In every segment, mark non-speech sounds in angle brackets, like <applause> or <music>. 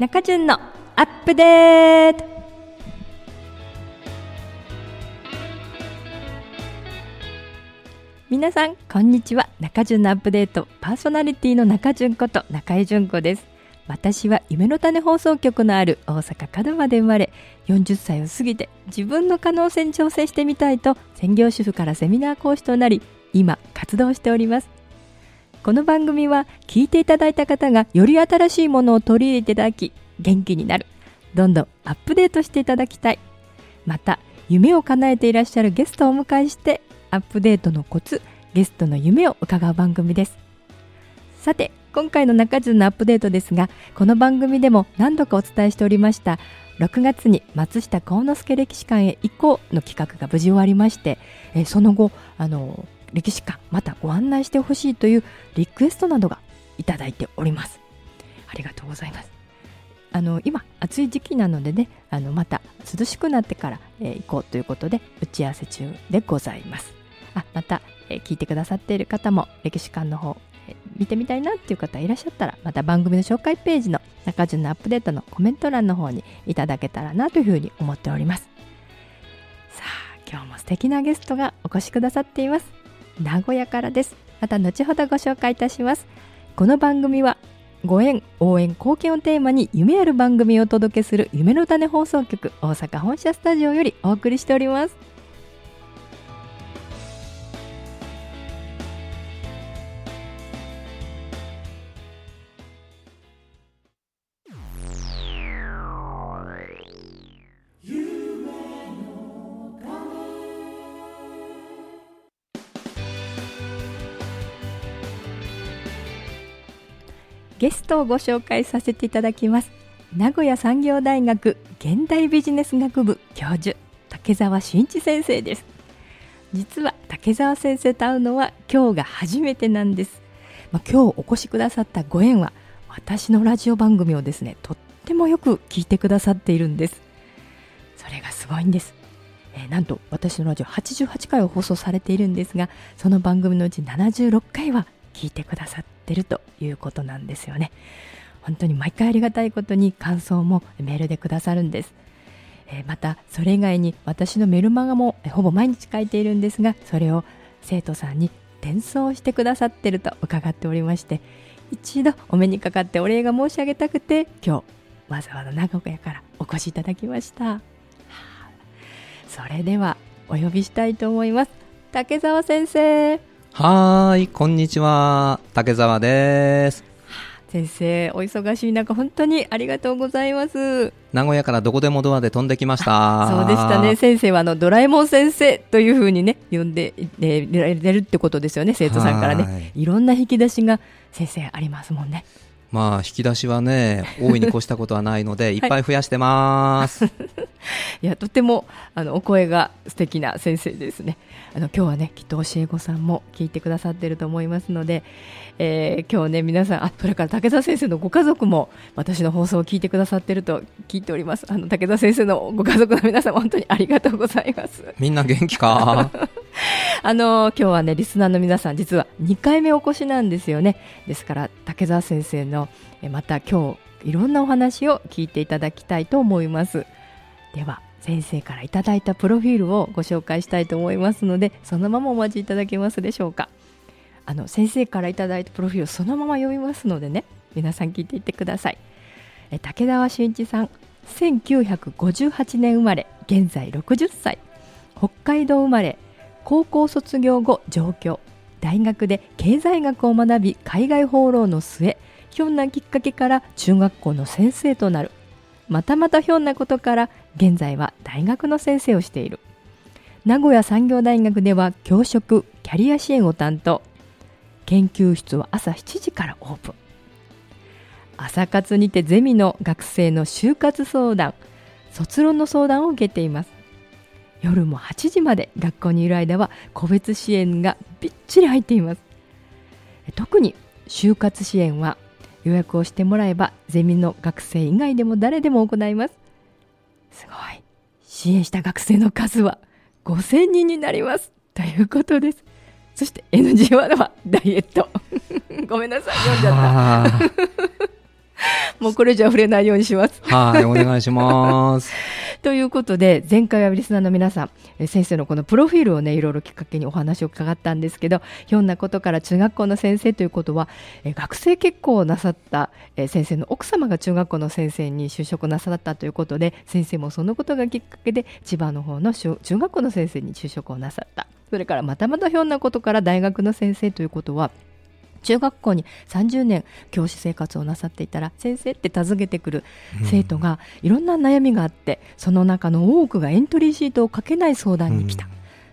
中潤のアップデート。皆さんこんにちは。中潤のアップデート。パーソナリティの中潤こと中井純子です。私は夢の種放送局のある大阪門真で生まれ40歳を過ぎて自分の可能性に挑戦してみたいと専業主婦からセミナー講師となり今活動しております。この番組は聞いていただいた方がより新しいものを取り入れていただき元気になる。どんどんアップデートしていただきたい。また夢を叶えていらっしゃるゲストをお迎えしてアップデートのコツゲストの夢を伺う番組です。さて今回の中津のアップデートですがこの番組でも何度かお伝えしておりました6月に松下幸之助歴史館へ行こうの企画が無事終わりましてえその後あの歴史館またご案内してほしいというリクエストなどがいただいております。ありがとうございます。あの今暑い時期なのでねあのまた涼しくなってから、えー、行こうということで打ち合わせ中でございます。あまた、えー、聞いてくださっている方も歴史館の方、えー、見てみたいなっていう方いらっしゃったらまた番組の紹介ページの中順のアップデートのコメント欄の方にいただけたらなというふうに思っております。さあ今日も素敵なゲストがお越しくださっています。名古屋からです。また後ほどご紹介いたします。この番組はご縁応援貢献をテーマに夢ある番組をお届けする夢の種放送局大阪本社スタジオよりお送りしております。ゲストをご紹介させていただきます。名古屋産業大学現代ビジネス学部教授竹澤真一先生です。実は竹澤先生と会うのは今日が初めてなんです、まあ、今日お越しくださったご縁は私のラジオ番組をですねとってもよく聞いてくださっているんです。それがすごいんです。えー、なんと私のラジオ88回を放送されているんですがその番組のうち76回は聞いてくださってるということなんですよね。本当に毎回ありがたいことに感想もメールでくださるんです、え、またそれ以外に私のメルマガもほぼ毎日書いているんですがそれを生徒さんに転送してくださってると伺っておりまして一度お目にかかってお礼が申し上げたくて今日わざわざ長岡屋からお越しいただきました、はあ、それではお呼びしたいと思います。竹澤先生。はい、こんにちは。竹澤です。先生、お忙しい中、本当にありがとうございます。名古屋からどこでもドアで飛んできました。そうでしたね。先生はあのドラえもん先生というふうにね、呼んで、えー、れるってことですよね、生徒さんからね。いろんな引き出しが先生ありますもんね。まあ、引き出しはね、<laughs> 大いに越したことはないので、いっぱい増やしてます。<laughs> いや、とても、あの、お声が素敵な先生ですね。あの、今日はね、きっと教え子さんも聞いてくださってると思いますので、えー、今日ね、皆さん、あ、それから武田先生のご家族も、私の放送を聞いてくださってると聞いております。あの、武田先生のご家族の皆さん、本当にありがとうございます。みんな元気か？<laughs> あの今日はねリスナーの皆さん実は2回目お越しなんですよね。ですから竹澤先生のまた今日いろんなお話を聞いていただきたいと思います。では先生からいただいたプロフィールをご紹介したいと思いますのでそのままお待ちいただけますでしょうか。あの先生からいただいたプロフィールをそのまま読みますのでね皆さん聞いていってください。え竹田俊一さん1958年生まれ現在60歳。北海道生まれ高校卒業後上京。大学で経済学を学び海外放浪の末ひょんなきっかけから中学校の先生となる。またまたひょんなことから現在は大学の先生をしている。名古屋産業大学では教職キャリア支援を担当。研究室は朝7時からオープン。朝活にてゼミの学生の就活相談卒論の相談を受けています。夜も8時まで学校にいる間は個別支援がびっちり入っています。特に就活支援は予約をしてもらえばゼミの学生以外でも誰でも行います。すごい。支援した学生の数は5000人になります。ということです。そして NG ワードはダイエット。<laughs> ごめんなさい。読んじゃった。<laughs> もうこれじゃ触れないようにします。はい、お願いします。<laughs> ということで前回はリスナーの皆さんえ先生のこのプロフィールをねいろいろきっかけにお話を伺ったんですけどひょんなことから中学校の先生ということはえ学生結婚をなさったえ先生の奥様が中学校の先生に就職なさったということで先生もそのことがきっかけで千葉の方の小中学校の先生に就職をなさったそれからまたまたひょんなことから大学の先生ということは中学校に30年教師生活をなさっていたら先生って尋ねてくる生徒がいろんな悩みがあってその中の多くがエントリーシートを書けない相談に来た、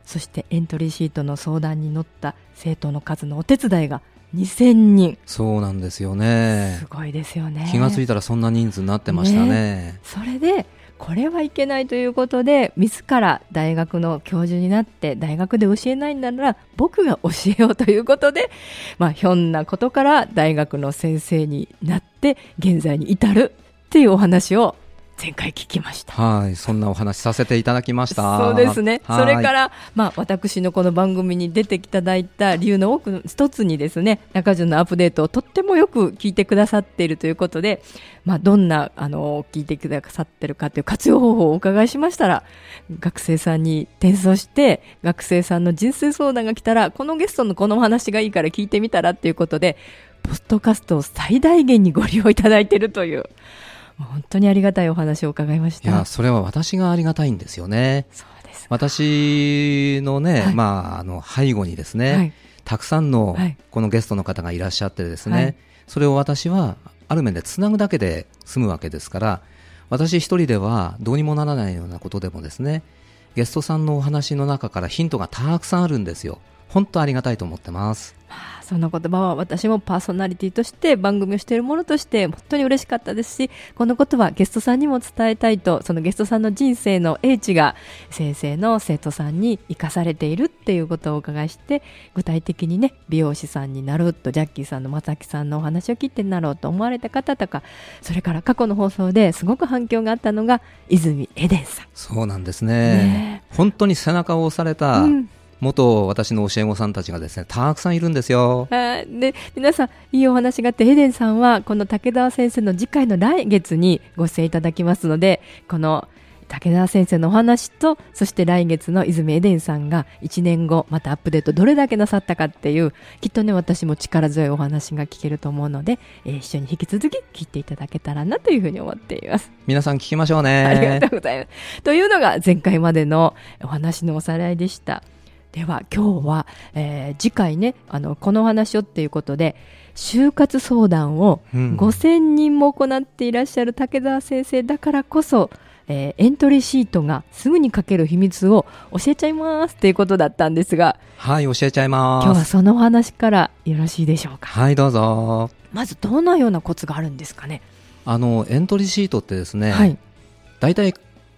そしてエントリーシートの相談に乗った生徒の数のお手伝いが2000人。そうなんですよね。す。ごいですよね。気がついたらそんな人数になってましたね。それでこれはいけないということで自ら大学の教授になって大学で教えないんなら僕が教えようということで、<laughs> まあ、ひょんなことから大学の先生になって現在に至るっていうお話を前回聞きました。はい、そんなお話しさせていただきました。そうですね。はいそれから、まあ、私のこの番組に出ていただいた理由の多くの一つにですね、中順のアップデートをとってもよく聞いてくださっているということで、まあ、どんな、あの、聞いてくださってるかという活用方法をお伺いしましたら、学生さんに転送して、学生さんの人生相談が来たら、このゲストのこのお話がいいから聞いてみたらっていうことで、ポストカストを最大限にご利用いただいているという本当にありがたいお話を伺いました。いや、それは私がありがたいんですよね。私のね、はい。まあ、あの、背後にですね、はい。たくさんのはい。このゲストの方がいらっしゃってですね、はい。それを私はある面でつなぐだけで済むわけですから私一人ではどうにもならないようなことでもですねゲストさんのお話の中からヒントがたくさんあるんですよ本当ありがたいと思ってます。まあその言葉は私もパーソナリティとして番組をしているものとして本当に嬉しかったですしこのことはゲストさんにも伝えたいとそのゲストさんの人生の英知が先生の生徒さんに生かされているっていうことをお伺いして具体的にね美容師さんになろうとジャッキーさんの正木さんのお話を聞いてなろうと思われた方とかそれから過去の放送ですごく反響があったのが泉エデンさん。そうなんですね。ね本当に背中を押されたうん元私の教え子さんたちがですねたくさんいるんですよはいで皆さんいいお話があってエデンさんはこの武田先生の次回の来月にご出演いただきますのでこの武田先生のお話とそして来月の泉エデンさんが1年後またアップデートどれだけなさったかっていうきっとね私も力強いお話が聞けると思うので、えー一緒に引き続き聞いていただけたらなというふうに思っています。皆さん聞きましょうねありがとうございます。というのが前回までのお話のおさらいでした。では今日は、えー次回ねあのこのお話をっていうことで就活相談をうん。5000人も行っていらっしゃる竹澤先生だからこそ、えーエントリーシートがすぐに書ける秘密を教えちゃいますっていうことだったんですがはい教えちゃいま今日はすそのお話からよろしいでしょうか？はいどうぞ。まずどのようなコツがあるんですかね？あのエントリーシートってですね、はい。大体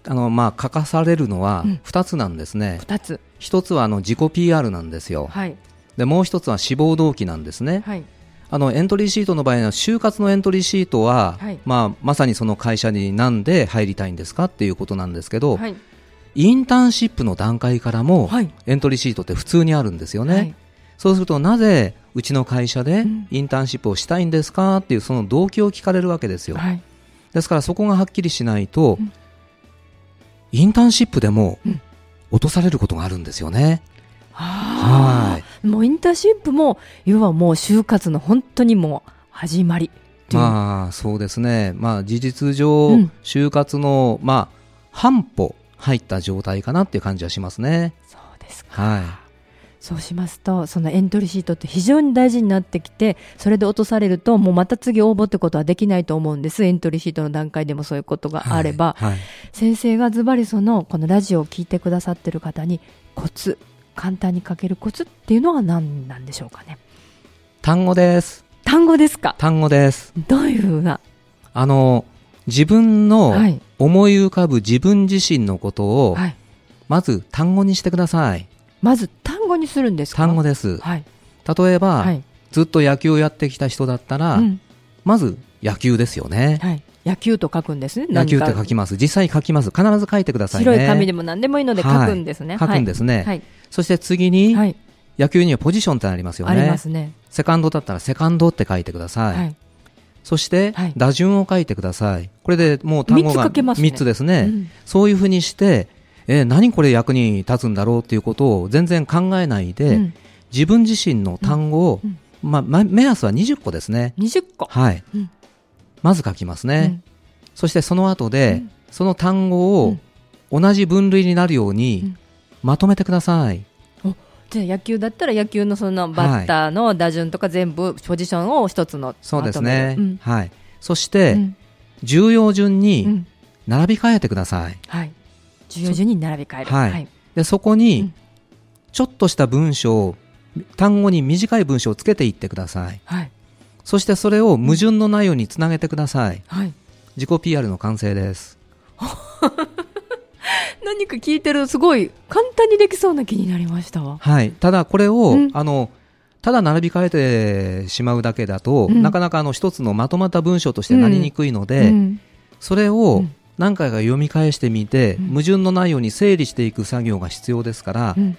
あの、まあ、書かされるのはうん。2つなんですね、2つ。一つはあの自己 PR なんですよ、はい。でもう一つは志望動機なんですね、はい。あのエントリーシートの場合の就活のエントリーシートは、はい。まあ、まさにその会社になんで入りたいんですかっていうことなんですけど、はい。インターンシップの段階からも、はい。エントリーシートって普通にあるんですよね、はい。そうするとなぜうちの会社でうん。インターンシップをしたいんですかっていうその動機を聞かれるわけですよ、はい。ですからそこがはっきりしないと、うんインターンシップでもうん落とされることがあるんですよね。ははい。いもうインターンシップも要はもう就活の本当にもう始まりまあそうですね。まあ事実上、うん就活のまあ半歩入った状態かなっていう感じはしますね。そうですかはそうしますとそのエントリーシートって非常に大事になってきてそれで落とされるともうまた次応募ってことはできないと思うんですエントリーシートの段階でもそういうことい。があれば、はい。はい先生がズバリそのこのラジオを聞いてくださってる方にコツ簡単に書けるコツっていうのは何なんでしょうかね単語です。単語ですか？単語です。どういうふうな？あの自分のはい思い浮かぶ自分自身のことを、はいまず単語にしてください。まず単語にするんですか？単語です。はい例えば、はい、ずっと野球をやってきた人だったら、うんまず野球ですよね。はい、野球と書くんですね野球って書きます。実際書きます。必ず書いてくださいね。白い紙でも何でもいいので書くんですね、書くんですね。はいそして次に、はい、野球にはポジションってありますよありまね。すねセカンドだったらセカンドって書いてください。はいそしてはい打順を書いてください。これでもう単語が書けますね3つですね。うんそういうふうにして、えー何これ役に立つんだろうっていうことを全然考えないで、うん自分自身の単語を、うんまあ、ま目安は20個ですね。20個。はい。うんまず書きますね。うんそしてその後で、うんその単語を同じ分類になるよううにんまとめてください。じゃあ野球だったら野球のそのバッターの打順とか全部ポジションを一つのそうですね。はい。そして、うん重要順うにん並び替えてください。はい。重要順に並び替える。はいで、そこうにん、ちょっとした文章を、単語に短い文章をつけていってください。はい。そしてそれを矛盾のないようにつなげてください。はい。自己 PR の完成です。<laughs> 何か聞いてるすごい簡単にできそうな気になりましたわ。はい。ただこれを、うんあの、ただ並び替えてしまうだけだと、うんなかなかあの一つのまとまった文章としてなりにくいので、うんそれうをん何回か読み返してみて、うん。矛盾のないように整理していく作業が必要ですから、うん。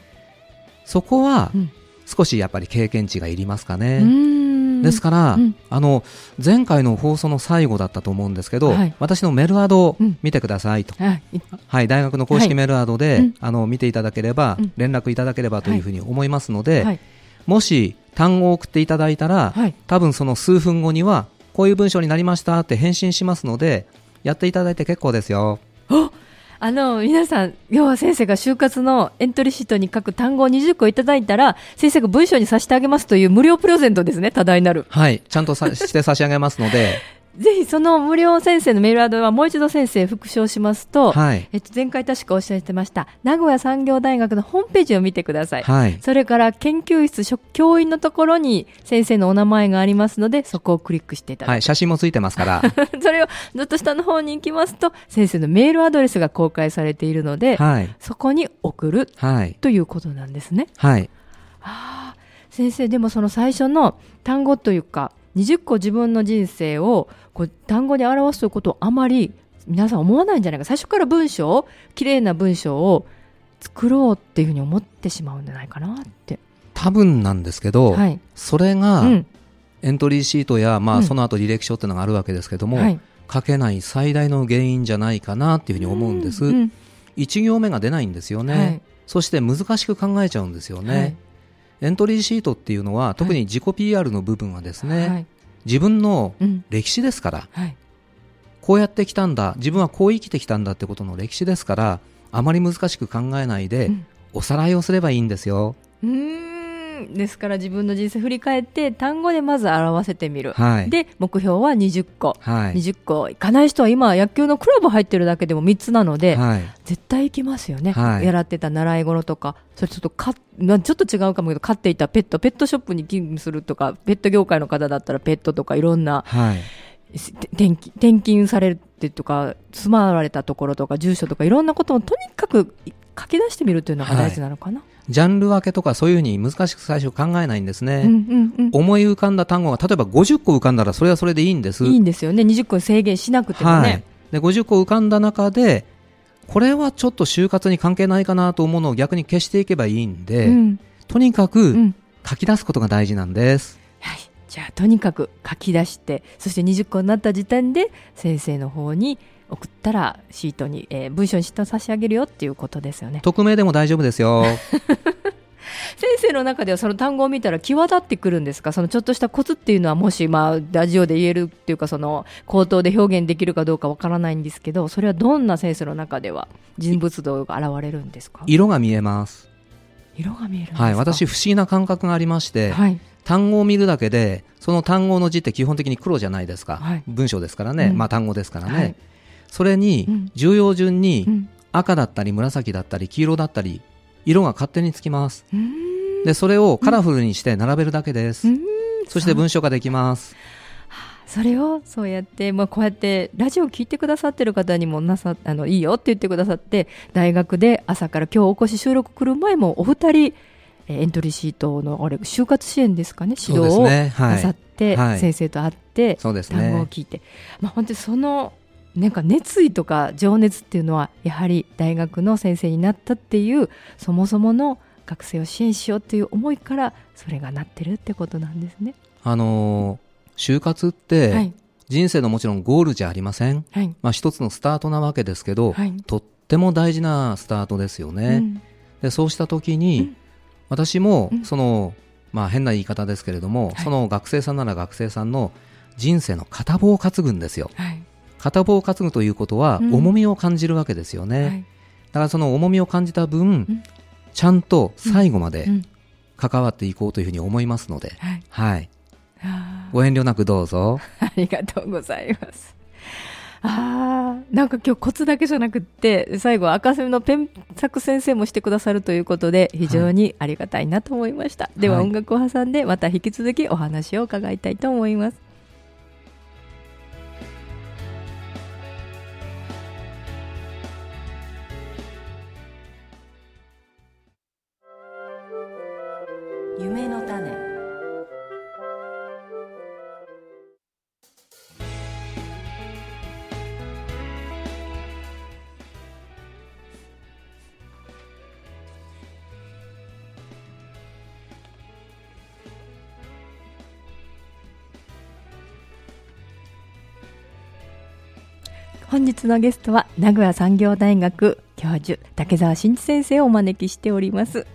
そこはうん。少しやっぱり経験値がいりますかうね。ん。ですから、うん。あの前回の放送の最後だったと思うんですけど、はい。私のメルアドをうん。見てくださいと、はい。はい、大学の公式メルアドで、はい。うん。あの見ていただければ、うん。連絡いただければというふうに思いますので、はい。もし単語を送っていただいたら、はい。多分その数分後にはこういう文章になりましたって返信しますのでやっていただいて結構ですよ。あの、皆さん、要は先生が就活のエントリーシートに書く単語を20個いただいたら、先生が文章にさせてあげますという無料プレゼントですね、多大なる。はい、ちゃんとさして差し上げますので、<laughs> ぜひその無料先生のメールアドはもう一度先生復唱しますと、はい、えっと、前回確かおっしゃってました、名古屋産業大学のホームページを見てください。はい、それから研究室職教員のところに先生のお名前がありますので、そこをクリックしていただく。はい、写真もついてますから、<laughs> それをずっと下の方に行きますと、先生のメールアドレスが公開されているので、はい、そこに送るはい、ということなんですね。はい、ああ、先生、でもその最初の単語というか、20個自分の人生をこう単語に表すということをあまり皆さん思わないんじゃないか。最初から文章を、綺麗な文章を作ろうっていうふうに思ってしまうんじゃないかなって。多分なんですけど、はい。それがうん。エントリーシートや、まあ、うんその後履歴書っていうのがあるわけですけども、はい。書けない最大の原因じゃないかなっていうふうに思うんです。うん1行目が出ないんですよね、はいそして難しく考えちゃうんですよね、はいエントリーシートっていうのは特に自己 PR の部分はですね、はい。自分のうん。歴史ですからはい。こうやってきたんだ自分はこう生きてきたんだってことの歴史ですからあまり難しく考えないで、うんおさらいをすればいいんですようーんですから自分の人生振り返って単語でまず表せてみる、はい。で目標は20個、はい。20個。いかない人は今野球のクラブ入ってるだけでも3つなので、はい。絶対行きますよね、はい。やらってた習い事とか。それちょっとか、まあ、ちょっと違うかもけど飼っていたペットペットショップに勤務するとかペット業界の方だったらペットとかいろんなはい。転勤転勤されてとか住まわれたところとか住所とかいろんなことをとにかく書き出してみるというのが大事なのかな、ジャンル分けとかそういうふうに難しく最初考えないんですね、うんうんうん。思い浮かんだ単語が例えば50個浮かんだらそれはそれでいいんです。いいんですよね。20個に制限しなくてもね、はい、で50個浮かんだ中でこれはちょっと就活に関係ないかなと思うのを逆に消していけばいいんで、うん。とにかうくん。書き出すことが大事なんです、はい、じゃあとにかく書き出してそして20個になった時点で先生の方に送ったらシートに、えー文章にシート差し上げるよっていうことですよね。匿名でも大丈夫ですよ。<laughs> 先生の中ではその単語を見たら際立ってくるんですか？そのちょっとしたコツっていうのはもしまあラジオで言えるっていうかその口頭で表現できるかどうかわからないんですけどそれはどんな先生の中では人物像が現れるんですか？色が見えます。色が見えるんですか？はい私不思議な感覚がありまして、はい。単語を見るだけでその単語の字って基本的に黒じゃないですか、はい。文章ですからね、うん。まあ単語ですからね、はいそれにうん。重要順うにん。赤だったり紫だったり黄色だったり色が勝手につきます。でそれをカラフルにして並べるだけです、そして文章ができます。それをそうやって、まあ、こうやってラジオ聞いてくださってる方にもなさあのいいよって言ってくださって大学で朝から今日お越し収録来る前もお二人えーエントリーシートのあれ就活支援ですかね？指導をない。さって、はい。先生と会ってそうです単語をね聞いて、まあ、本当にそのなんか熱意とか情熱っていうのはやはり大学の先生になったっていうそもそもの学生を支援しようっていう思いからそれがなってるってことなんですね。あのー就活って、はい人生のもちろんゴールじゃありません。はい。まあ一つのスタートなわけですけど、はい。とっても大事なスタートですよね。うんでそうした時に、うん私もうんその、まあ変な言い方ですけれども、はいその学生さんなら学生さんの人生の片棒を担ぐんですよ。はい。片棒を担ぐということは、うん重みを感じるわけですよね。はい。だからその重みを感じた分、んちゃんと最後までうん関わっていこうというふうに思いますので、はい。はい。ご遠慮なくどうぞ。<laughs> ありがとうございます。ああ、なんか今日コツだけじゃなくって、最後赤線のペン作先生もしてくださるということで、非常にありがたいなと思いました。でははい音楽を挟んで、また引き続きお話を伺いたいと思います。夢の種。本日のゲストは名古屋産業大学教授竹澤真一先生をお招きしております、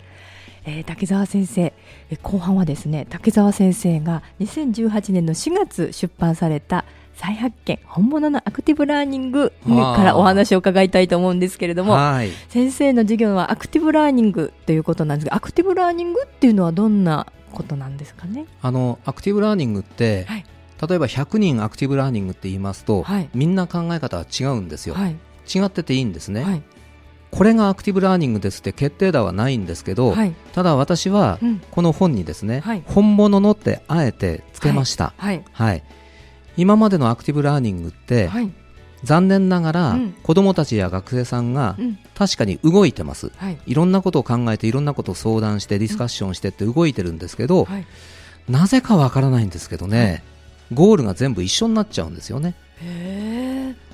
えー竹澤先生。えー後半はですね竹澤先生が2018年の4月出版された再発見本物のアクティブラーニングからお話を伺いたいと思うんですけれどもはい。先生の授業はアクティブラーニングということなんですがアクティブラーニングっていうのはどんなことなんですかね？あの、アクティブラーニングって、はい。例えば100人アクティブラーニングって言いますと、はい。みんな考え方は違うんですよ。はい。違ってていいんですね。はいこれがアクティブラーニングですって決定打はないんですけど、はい。ただ私はうん。この本にですね、はい。本物のってあえてつけました。はい。はい。今までのアクティブラーニングって、はい。残念ながら、うん。子供たちや学生さんがうん。確かに動いてます。はい。いろんなことを考えていろんなことを相談してディスカッションしてって動いてるんですけど、はい。なぜかわからないんですけどね、ゴールが全部一緒になっちゃうんですよね。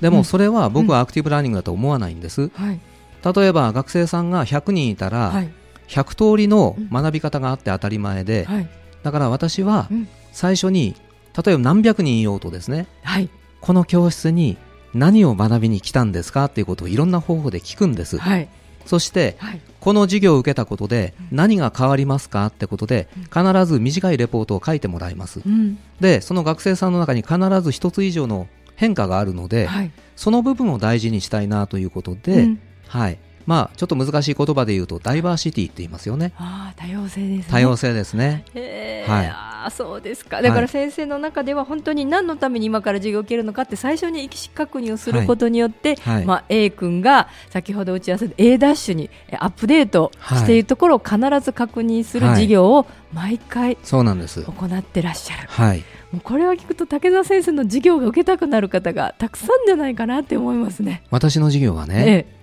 でうん。もそれは僕はアクティブラーニングだと思わないんです。はい例えば学生さんが100人いたら、はい。100通りの学び方があって当たり前で、はい。だから私はうん。最初に例えば何百人いようとですねはい。この教室に何を学びに来たんですかっていうことをいろんな方法で聞くんです、はい。そしてはい。この授業を受けたことで何が変わりますかってことで必ず短いレポートを書いてもらいます。うん。でその学生さんの中に必ず一つ以上の変化があるので、はい。その部分を大事にしたいなということで、うんはい。まあちょっと難しい言葉で言うとダイバーシティって言いますよね。ああ多様性ですね。多様性ですね。へえはい。ああそうですか。だから先生の中では本当に何のために今から授業を受けるのかって最初に意思確認をすることによって、はい。まあ、A 君が先ほど打ち合わせで A ダッシュにえアップデートしているところを必ず確認するはい。授業を毎回そうなんです。行ってらっしゃる、はい。もうこれを聞くと武田先生の授業が受けたくなる方がたくさんじゃないかなって思いますね。私の授業はね、ええ、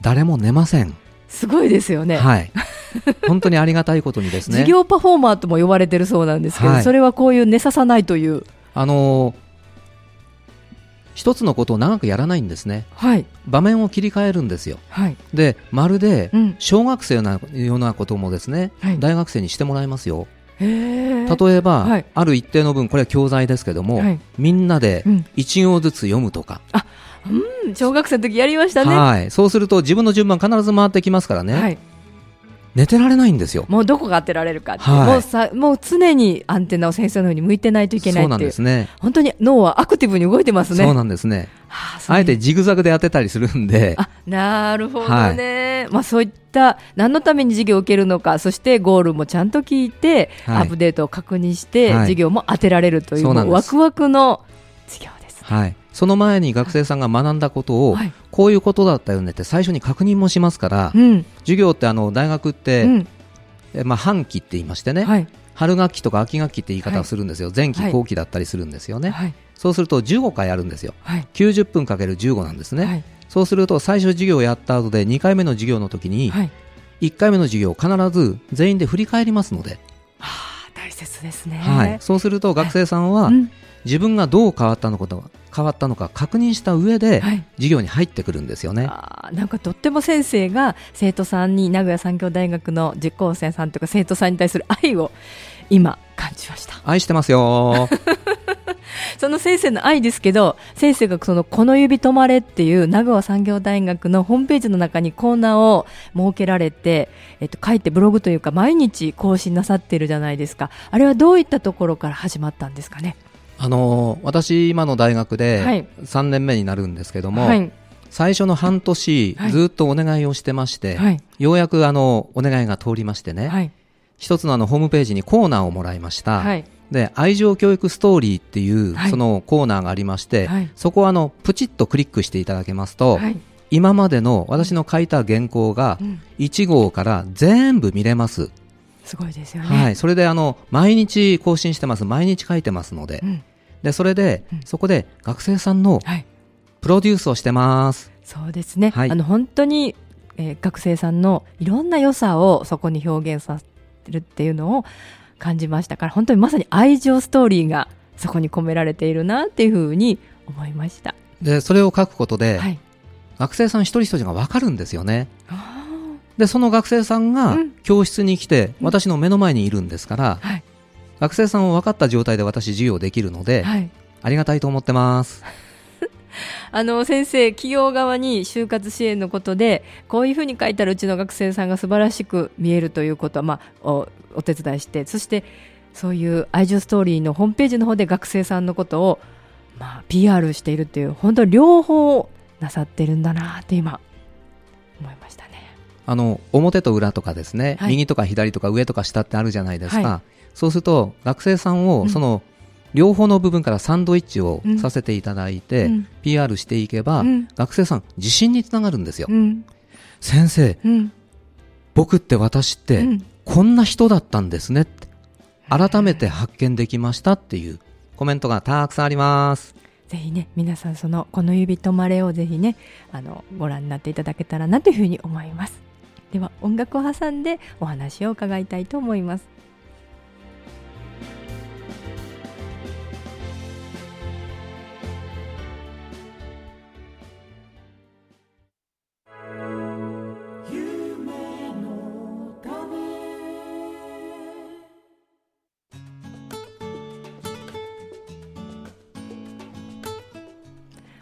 誰も寝ません、すごいですよね。はい。本当にありがたいことにですね。<laughs> 授業パフォーマーとも呼ばれてるそうなんですけど、はい。それはこういう寝ささないという、あのー一つのことを長くやらないんですね。はい。場面を切り替えるんですよ。はい。でまるでうん、小学生のようなこともですね、はい。大学生にしてもらいますよ。へえ例えば、はい。ある一定の分これは教材ですけども、はい。みんなでうん。一行ずつ読むとか、うん、小学生の時やりましたね。ははい、そうすると自分の順番必ず回ってきますからね、い、寝てられないんですよ。もうどこが当てられるかって、はい。もうさもう常にアンテナを先生のように向いてないといけないそうなんっていうですね。本当に脳はアクティブに動いてますね。そうなんですね。はああえてジグザグで当てたりするんで。あなるほどね、まあ、そういった何のために授業を受けるのかそしてゴールもちゃんと聞いて、はい。アップデートを確認して、はい。授業も当てられるというそうなんです。もうワクワクの授業ですね。はい、その前に学生さんが学んだことを、はい。こういうことだったよねって最初に確認もしますから、うん。授業ってあの大学って、うん。えまあ、半期って言いましてね、はい。春学期とか秋学期って言い方をするんですよ、前期はい後期だったりするんですよね、はい。そうすると15回あるんですよ。はい。90分かける15なんですね、はい。そうすると最初授業をやった後で2回目の授業の時にはい。1回目の授業を必ず全員で振り返りますので、切ですね。はい、そうすると学生さんはうん自分がどう変わったのか変わったのか確認した上ではい授業に入ってくるんですよね。あーなんかとっても先生が生徒さんに名古屋産業大学の受講生さんとか生徒さんに対する愛を今感じました。愛してますよ。<laughs> <laughs> その先生の愛ですけど、先生がその、この指止まれっていう名古屋産業大学のホームページの中にコーナーを設けられて、えっと、書いてブログというか毎日更新なさってるじゃないですか。あれはどういったところから始まったんですかね？あの私、今の大学で3年目になるんですけども、はい、最初の半年、ずっとお願いをしてまして、はい、ようやくあのお願いが通りましてね、はい、一つのあのホームページにコーナーをもらいました。で愛情教育ストーリーっていう、そのコーナーがありまして、そこはあのプチッとクリックしていただけますと、今までの私の書いた原稿が1号から全部見れます。すごいですよね。はい、それであの毎日更新してます、毎日書いてますので、うん、でそれで、うん、そこで学生さんのプロデュースをしてます。そうですね。はい、あの本当に、えー、学生さんのいろんな良さをそこに表現させるっていうのを感じましたから、本当にまさに愛情ストーリーがそこに込められているなっていうふうに思いました。でそれを書くことで、はい、学生さん一人一人が分かるんですよね。でその学生さんが教室に来て、私の目の前にいるんですから、はい、学生さんを分かった状態で私授業できるので、はい、ありがたいと思ってます。<laughs> あの先生、企業側に就活支援のことでこういうふうに書いたらうちの学生さんが素晴らしく見えるということは、まあ、おお手伝いしてそしてそういう愛情ストーリーのホームページの方で学生さんのことを、まあ、PR しているという本当両方なさってるんだなって今思いましたね。あの表と裏とかですね、はい、右とか左とか上とか下ってあるじゃないですか、はい、そうすると学生さんをその、両方の部分からサンドイッチをさせていただいて、うん、PR していけば、うん、学生さん自信につながるんですよ、うん、先生、僕って私って、こんな人だったんですねって改めて発見できましたっていうコメントがたくさんあります。ぜひね皆さんそのこの指止まれをぜひねあのご覧になっていただけたらなというふうに思います。では音楽を挟んでお話を伺いたいと思います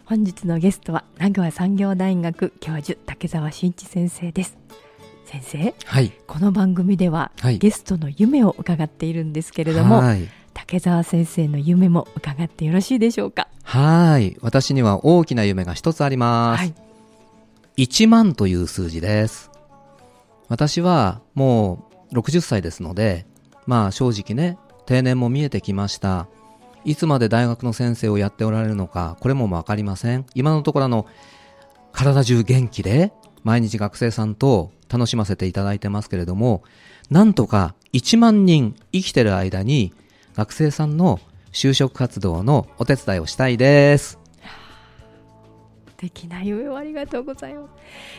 本日のゲストは名古屋産業大学教授竹澤真一先生です。先生、はい、この番組では、はい、ゲストの夢を伺っているんですけれども、はい、竹澤先生の夢も伺ってよろしいでしょうか？はい。私には大きな夢が一つあります、はい、1万という数字です。私はもう60歳ですのでまあ正直ね定年も見えてきましたいつまで大学の先生をやっておられるのか、これもわかりません。今のところあの、体中元気で、毎日学生さんと楽しませていただいてますけれども、なんとか1万人生きてる間に、学生さんの就職活動のお手伝いをしたいです。敵な夢をありがとうございます。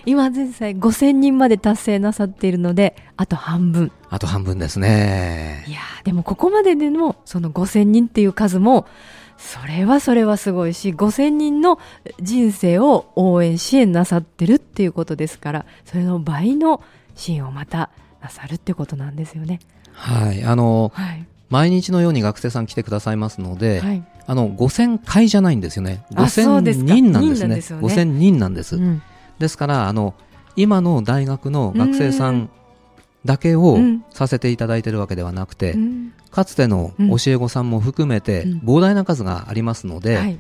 今現在5000人まで達成なさっているのであと半分。あと半分ですね。いやでもここまででのその5000人っていう数もそれはそれはすごいし5000人の人生を応援支援なさってるっていうことですからそれの倍の支援をまたなさるってことなんですよね。はいあの、はい、毎日のように学生さん来てくださいますので、はいあの5000回じゃないんですよね、5000人なんですね、ですね。5000人なんです。うん、ですからあの、今の大学の学生さんだけをさせていただいているわけではなくて、うん、かつての教え子さんも含めて、膨大な数がありますので、はい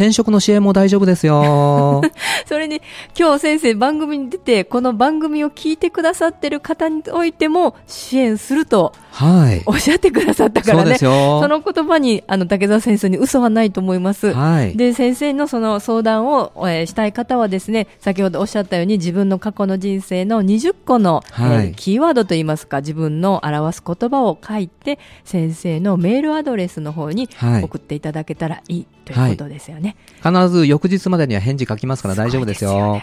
転職の支援も大丈夫ですよ。<laughs> それに、今日先生番組に出て、この番組を聞いてくださってる方においても支援すると、はい。おっしゃってくださったからね。その言葉に、あの、竹澤先生に嘘はないと思います。はい。で、先生のその相談を、えー、したい方はですね、先ほどおっしゃったように自分の過去の人生の20個の、はい、えー、キーワードといいますか、自分の表す言葉を書いて、先生のメールアドレスの方に送っていただけたらいいということですよね。はい、必ず翌日までには返事書きますから大丈夫ですよ。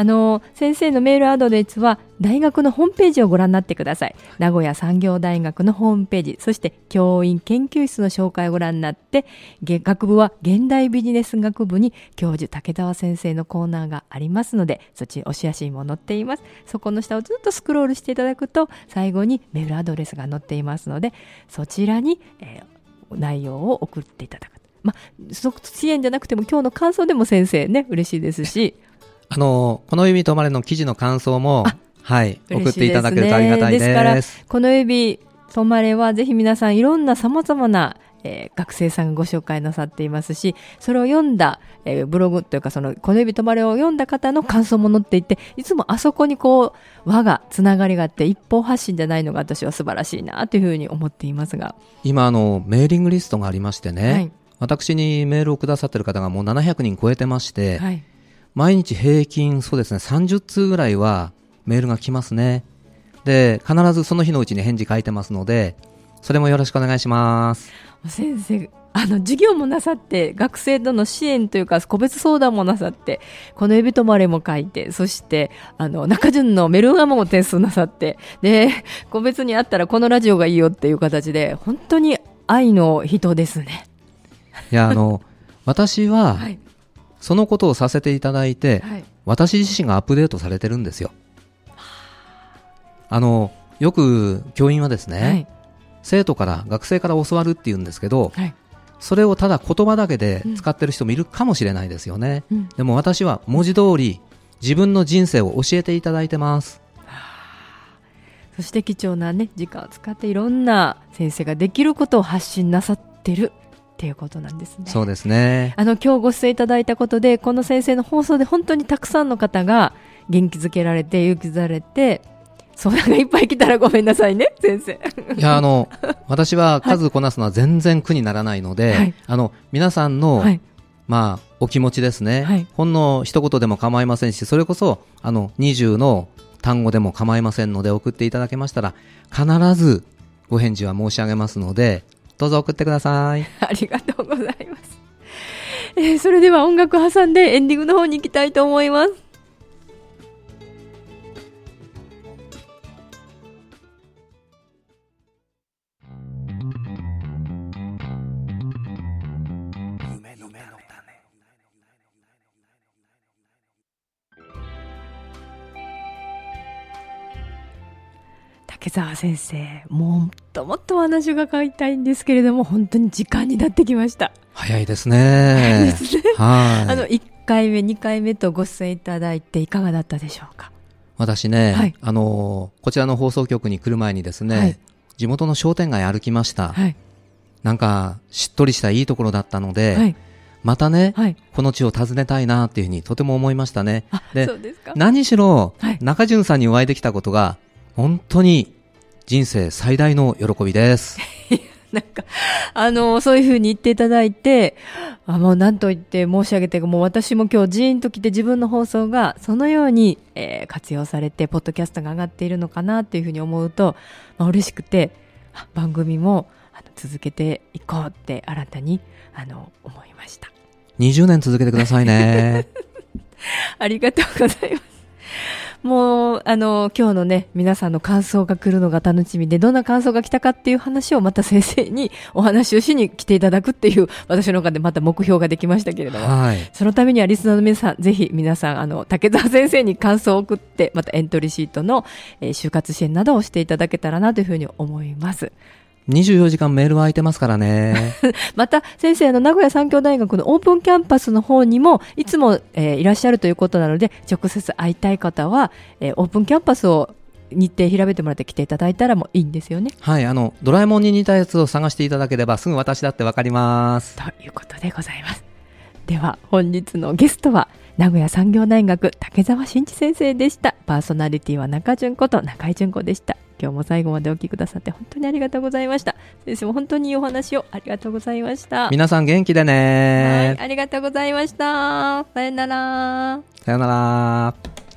あの先生のメールアドレスは大学のホームページをご覧になってください名古屋産業大学のホームページそして教員研究室の紹介をご覧になって学部は現代ビジネス学部に教授竹澤先生のコーナーがありますのでそっちお写真も載っていますそこの下をずっとスクロールしていただくと最後にメールアドレスが載っていますのでそちらに、えー内容を送っていただく。まあ、即支援じゃなくても今日の感想でも先生ね、嬉しいですし。<laughs> あの、この指止まれの記事の感想も、はい、送っていただけるとありがたいです。ですからこの指止まれはぜひ皆さんいろんな様々なえー学生さんがご紹介なさっていますし、それを読んだ、えーブログというか、その、この指止まれを読んだ方の感想も載っていて、いつもあそこにこう、輪が、つながりがあって、一方発信じゃないのが私は素晴らしいなというふうに思っていますが。今、あの、メーリングリストがありましてね、はい。私にメールをくださってる方がもう700人超えてまして、はい。毎日平均そうですね、30通ぐらいはメールが来ますね。で、必ずその日のうちに返事書いてますので、それもよろしくお願いします。先生、あの、授業もなさって、学生との支援というか、個別相談もなさって、この指止まれも書いて、そして、あの、中順のメルガマも点数なさって、で、個別にあったらこのラジオがいいよっていう形で、本当に愛の人ですね。いや、あの、私は、はい。そのことをさせていただいて、はい。私自身がアップデートされてるんですよ。あの、よく教員はですね、はい。生徒から、学生から教わるって言うんですけど、はい。それをただ言葉だけで使ってる人もいるかもしれないですよね。うん。でも私は文字通り自分の人生を教えていただいてます。そして貴重なね、時間を使っていろんな先生ができることを発信なさってるっていうことなんですね。そうですね。あの、今日ご出演いただいたことで、この先生の放送で本当にたくさんの方が元気づけられて、勇気づけられて、相談がいっぱい来たらごめんなさいね、<laughs> 先生。いや、あの、私は数こなすのは全然苦にならないので、はいあの、皆さんの、はい。まあ、お気持ちですね。はいほんの一言でも構いませんし、それこそ、あの、20の単語でも構いませんので、送っていただけましたら、必ずご返事は申し上げますので、どうぞ送ってください。<laughs> ありがとうございます。えーそれでは音楽挟んでエンディングの方に行きたいと思います。竹澤先生、もっともっとお話が書いたいんですけれども、本当に時間になってきました。早いですね。はい。あの、1回目、2回目とご出演いただいていかがだったでしょうか？私ね、はいあのーこちらの放送局に来る前にですね、はい地元の商店街歩きました。はい。なんか、しっとりしたいいところだったので、はい。またね、はい。この地を訪ねたいなっていうふうにとても思いましたね。あ、で。何しろ、はい中潤さんにお会いできたことが、本当に人生最大の喜びです。<laughs> なんか、あの、そういうふうに言っていただいて、あもう何と言って申し上げて、もう私も今日ジーンと来て自分の放送がそのように、えー活用されて、ポッドキャストが上がっているのかなっていうふうに思うと、まあ、嬉しくて、あ番組もあの続けていこうって新たに、あの、思いました。20年続けてくださいね。<laughs> ありがとうございます。もう、あの、今日のね、皆さんの感想が来るのが楽しみで、どんな感想が来たかっていう話をまた先生にお話をしに来ていただくっていう、私の中でまた目標ができましたけれども。はい。そのためにはリスナーの皆さん、ぜひ皆さん、あの、竹澤先生に感想を送って、またエントリーシートの、えー就活支援などをしていただけたらなというふうに思います。24時間メールは空いてますからね。<laughs> また、先生、あの、名古屋産業大学のオープンキャンパスの方にも、いつも、えーいらっしゃるということなので、直接会いたい方は、えーオープンキャンパスを日程調べてもらって来ていただいたらもいいんですよね。はい。あの、ドラえもんに似たやつを探していただければ、すぐ私だってわかります。ということでございます。では、本日のゲストは、名古屋産業大学竹澤真一先生でした。パーソナリティは中淳こと中井淳子でした。今日も最後までお聞きくださって本当にありがとうございました。先生も本当にいいお話をありがとうございました。皆さん元気ではい、ね。ありがとうございました。さよなら。さよなら。